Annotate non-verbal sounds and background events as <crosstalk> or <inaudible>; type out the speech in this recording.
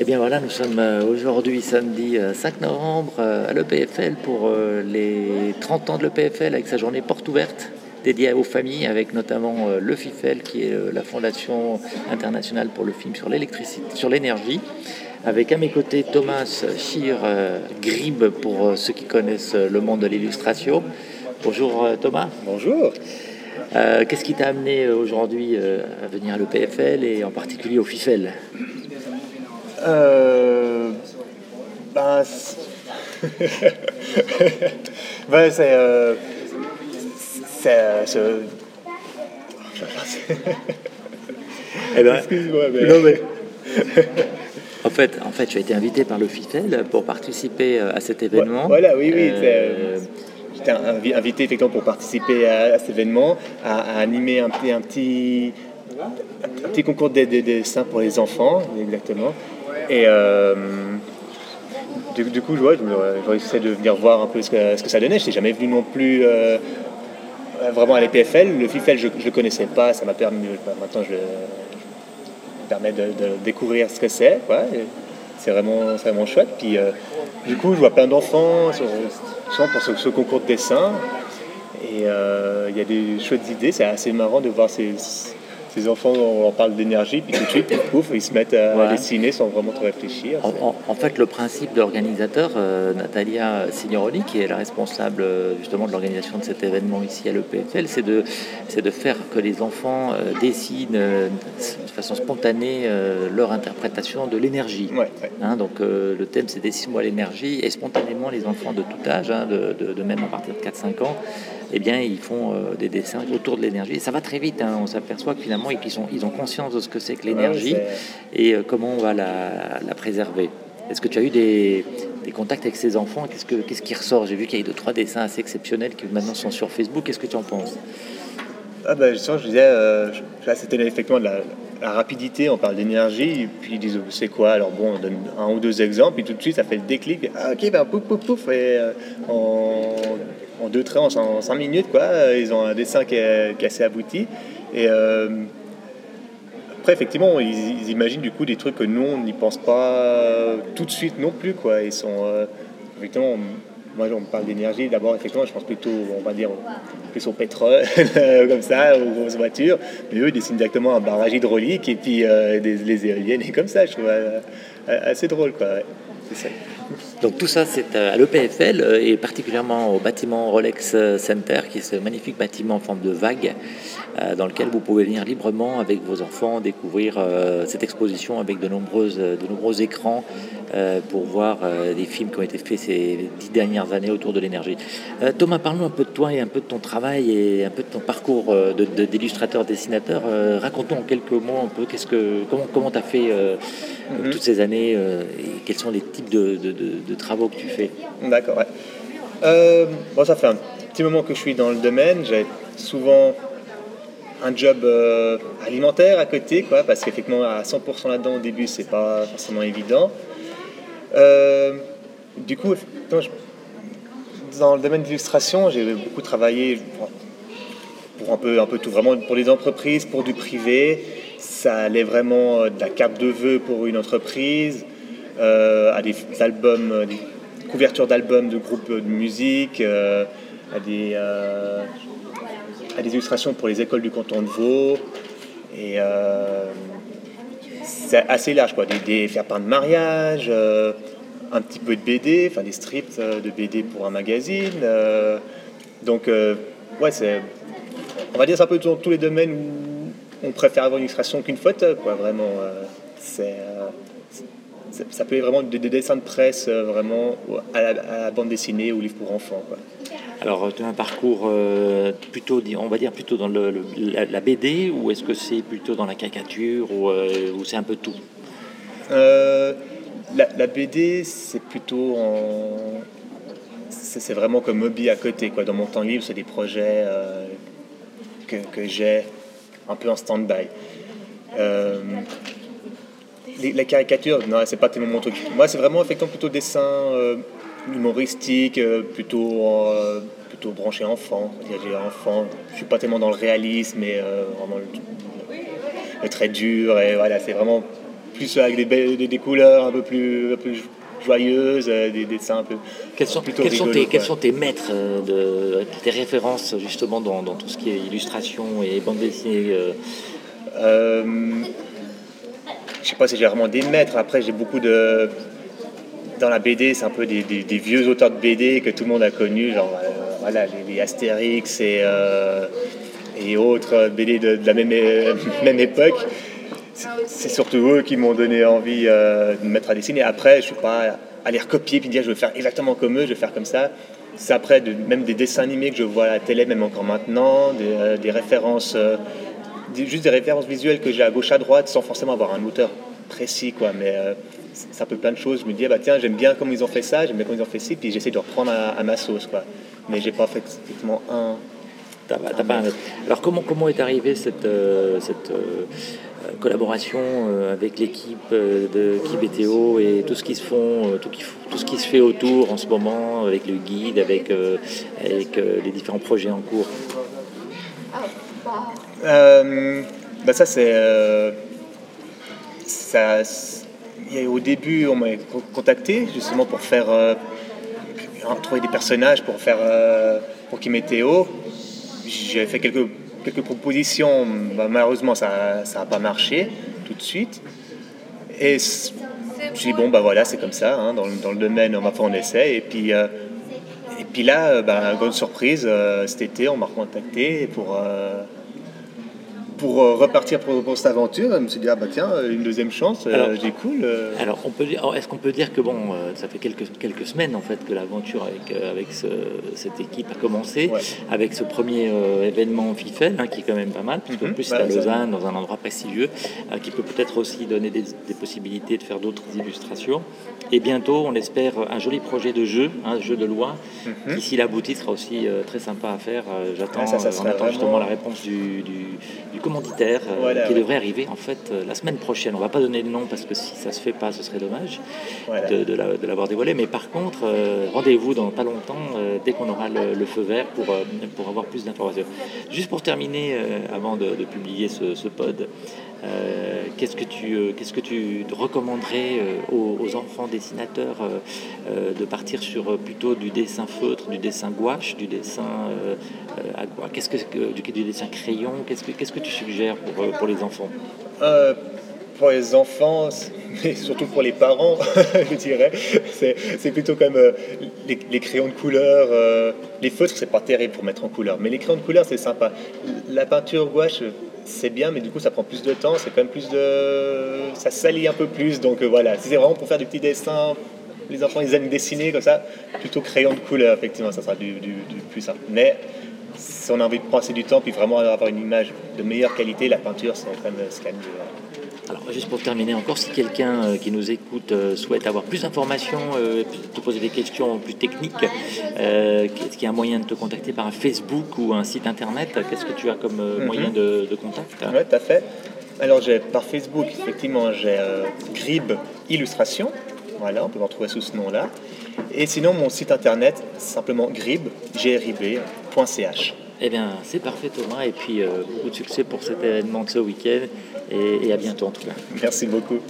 Eh bien voilà, nous sommes euh, aujourd'hui samedi 5 euh, novembre euh, à l'EPFL pour les 30 ans de l'EPFL avec sa journée porte ouverte dédiée aux familles avec notamment le FIFEL qui est la Fondation internationale pour le film sur l'électricité, sur l'énergie avec à mes côtés Thomas Schir Grib pour ceux qui connaissent le monde de l'illustration. Bonjour Thomas. Bonjour. Qu'est-ce qui t'a amené aujourd'hui à venir à l'EPFL et en particulier au FIFEL? Euh, ben, ben, <laughs> c'est. Euh, c'est. Euh, eh ben, Excuse-moi, mais. <laughs> en, fait, en fait, tu as été invité par le FIFEL pour participer à cet événement. Voilà, oui, oui. J'étais invité effectivement pour participer à, cet événement, à, animer un, un, petit, un petit concours de, de dessin pour les enfants, exactement. Et euh, du, coup, ouais, j'aurais essayé de venir voir un peu ce que, ce que ça donnait. Je n'étais jamais venu non plus euh, vraiment à l'EPFL. Le FIFL, je ne le connaissais pas. Ça m'a permis, maintenant, je, me permet de, découvrir ce que c'est. C'est vraiment, vraiment chouette. Puis, euh, du coup, je vois plein d'enfants pour ce, ce, concours de dessin. Et il y a des chouettes idées. C'est assez marrant de voir ces les enfants, on leur parle d'énergie, puis tout de suite, pouf, ils se mettent à, dessiner sans vraiment trop réfléchir. En, fait, le principe de l'organisateur, euh, Natalia Signoroni, qui est la responsable euh, justement de l'organisation de cet événement ici à l'EPFL, c'est de, de faire que les enfants euh, dessinent de façon spontanée leur interprétation de l'énergie. Hein, donc le thème, c'est Dessine-moi l'énergie, et spontanément, les enfants de tout âge, hein, de, de, même à partir de 4-5 ans, eh bien, ils font euh, des dessins autour de l'énergie. Et ça va très vite. Hein. On s'aperçoit que finalement, ils, sont, ils ont conscience de ce que c'est que l'énergie et euh, comment on va la, préserver. Est-ce que tu as eu des, contacts avec ces enfants? Qu'est-ce, que, qu'est-ce qui ressort? J'ai vu qu'il y a eu deux, trois dessins assez exceptionnels qui maintenant sont sur Facebook. Qu'est-ce que tu en penses? Ah ben, je disais, euh, c'était effectivement de la, rapidité, on parle d'énergie, et puis ils disent c'est quoi? Alors bon, on donne un ou deux exemples, et tout de suite ça fait le déclic, ah ok, ben pouf pouf pouf, et on en deux traits, en cinq minutes, quoi. Ils ont un dessin qui est, assez abouti. Et euh, après, effectivement, ils, imaginent du coup des trucs que nous, on n'y pense pas tout de suite non plus, quoi. Ils sont, euh, effectivement, moi, on parle d'énergie. D'abord, effectivement, je pense plutôt, on va dire, plus au pétrole, <laughs> comme ça, aux grosses voitures. Mais eux, ils dessinent directement un barrage hydraulique et puis euh, les éoliennes et comme ça. Je trouve assez drôle, quoi. Donc tout ça, c'est à l'EPFL euh, et particulièrement au bâtiment Rolex Center, qui est ce magnifique bâtiment en forme de vague, euh, dans lequel vous pouvez venir librement avec vos enfants découvrir euh, cette exposition avec de, nombreuses, de nombreux écrans pour voir des films qui ont été faits ces dix dernières années autour de l'énergie. Thomas, parlons un peu de toi et un peu de ton travail et un peu de ton parcours d'illustrateur-dessinateur. Raconte-nous en quelques mots un peu qu'est-ce que, comment tu as fait mhm. toutes ces années et quels sont les types de de, travaux que tu fais D'accord. Euh, bon, ça fait un petit moment que je suis dans le domaine. J'ai souvent un job euh, alimentaire à côté, quoi, parce qu'effectivement, à 100% là-dedans au début, c'est pas forcément évident. Euh, du coup, dans le domaine d'illustration, j'ai beaucoup travaillé pour un peu, un peu tout, vraiment pour les entreprises, pour du privé. Ça allait vraiment de la carte de vœux pour une entreprise à des albums, euh, des couvertures d'albums de groupes de musique, euh, à des, à des illustrations pour les écoles du canton de Vaud. Et c'est assez large, quoi. Des, faire part de mariage, un petit peu de BD, enfin des strips de BD pour un magazine. donc, ouais, c'est. On va dire c'est un peu dans tous les domaines où on préfère avoir une illustration qu'une photo, quoi, vraiment. c'est ça peut être vraiment des, dessins de presse euh, vraiment à la, bande dessinée ou livre pour enfants. Alors, tu as un parcours euh, plutôt, on va dire plutôt dans le, la, BD ou est-ce que c'est plutôt dans la caricature ou, euh, c'est un peu tout? La, BD, c'est plutôt en. C'est vraiment comme hobby à côté. Quoi. Dans mon temps libre, c'est des projets que, que j'ai un peu en stand-by la caricature, non, c'est pas tellement mon truc. Moi, c'est vraiment effectivement plutôt dessin euh, humoristique, euh, plutôt, euh, plutôt branché enfant. J'ai enfant, je suis pas tellement dans le réalisme, mais vraiment le, très dur. Et voilà, c'est vraiment plus avec des, des, couleurs un peu plus, un peu joyeuses, des dessins un peu. Quels sont, quels sont, tes, quels sont tes maîtres, de, tes références justement dans, dans, tout ce qui est illustration et bande dessinée euh, Je sais pas si j'ai vraiment des maîtres. Après, j'ai beaucoup de dans la BD, c'est un peu des, vieux auteurs de BD que tout le monde a connus, genre euh, voilà, les, Astérix et, euh, et autres BD de, la même, <laughs> même époque. C'est surtout eux qui m'ont donné envie euh, de me mettre à dessiner. Après, je ne suis pas les recopier puis dire je vais faire exactement comme eux, je vais faire comme ça. C'est après même des dessins animés que je vois à la télé, même encore maintenant, des, références, juste des références visuelles que j'ai à gauche à droite sans forcément avoir un auteur précis. Quoi. Mais c'est un peu plein de choses. Je me dis, ah bah tiens, j'aime bien comment ils ont fait ça, j'aime bien comment ils ont fait ci, puis j'essaie de reprendre à, ma sauce. Quoi. Mais j'ai pas fait effectivement un. Alors comment, comment est arrivée cette, euh, cette euh, collaboration euh, avec l'équipe de Kibétéo et tout ce qui se font, tout, tout, ce qui se fait autour en ce moment avec le guide, avec, avec les différents projets en cours? Bah ça c'est ça au début, on m'a contacté justement pour faire euh, trouver des personnages pour faire euh, pour qui Théo. J'ai fait quelques, quelques propositions, bah, malheureusement ça n'a pas marché tout de suite. Et je dit bon bah voilà c'est comme ça, hein, dans, le domaine on va faire un essai. Et puis, euh, et puis là, bah, grande surprise, cet été on m'a contacté pour pour euh, repartir pour, cette aventure, je me suis dit, ah bah tiens, une deuxième chance, euh, j'ai cool. Euh. Alors, on peut est-ce qu'on peut dire que bon, ça fait quelques, quelques semaines en fait que l'aventure avec, avec cette équipe a commencé, avec ce premier événement FIFEL, hein, qui est quand même pas mal, puisque mhm. plus c'est à Lausanne, dans un endroit prestigieux, qui peut peut-être aussi donner des, possibilités de faire d'autres illustrations. Et bientôt, on espère un joli projet de jeu, un jeu de loi, mhm. qui s'il aboutit sera aussi très sympa à faire. J'attends, on attend justement la réponse du, du, du commanditaire euh, qui devrait arriver en fait euh, la semaine prochaine. On va pas donner le nom parce que si ça se fait pas, ce serait dommage de, l'avoir dévoilé. Mais par contre, euh, rendez-vous dans pas longtemps dès qu'on aura le, feu vert pour, pour avoir plus d'informations. Juste pour terminer, avant de, publier ce, pod, qu'est-ce que tu qu'est-ce que tu recommanderais aux, enfants dessinateurs de partir sur plutôt du dessin feutre, du dessin gouache, du dessin qu'est-ce que du, dessin crayon? Qu'est-ce que que tu suggères pour, euh, pour les enfants? Euh, Pour les enfants, mais surtout pour les parents, <laughs> je dirais, c'est plutôt comme euh, les, crayons de couleur. les feutres, c'est pas terrible pour mettre en couleur, mais les crayons de couleur, c'est sympa. La peinture gouache, c'est bien, mais du coup, ça prend plus de temps, c'est quand même plus de. Ça salit un peu plus, donc voilà, c'est vraiment pour faire des petits dessins. Les enfants, ils aiment dessiner comme ça, plutôt crayon de couleur, effectivement, ça sera du, plus simple. Mais si on a envie de passer du temps puis vraiment avoir une image de meilleure qualité, la peinture, c'est quand même ce alors, juste pour terminer encore, si quelqu'un euh, qui nous écoute euh, souhaite avoir plus d'informations, euh, te poser des questions plus techniques, est-ce qu'il y a un moyen de te contacter par un Facebook ou un site internet? Qu'est-ce que tu as comme mhm. moyen de, contact? Oui, tout à fait. Alors, j'ai par Facebook, effectivement, j'ai Grib Illustration. Voilà, on peut me retrouver sous ce nom-là. Et sinon, mon site internet, simplement grib, grib.ch. Eh bien, c'est parfait Thomas, et puis euh, beaucoup de succès pour cet événement de ce week-end, et, et à bientôt en tout cas. Merci beaucoup.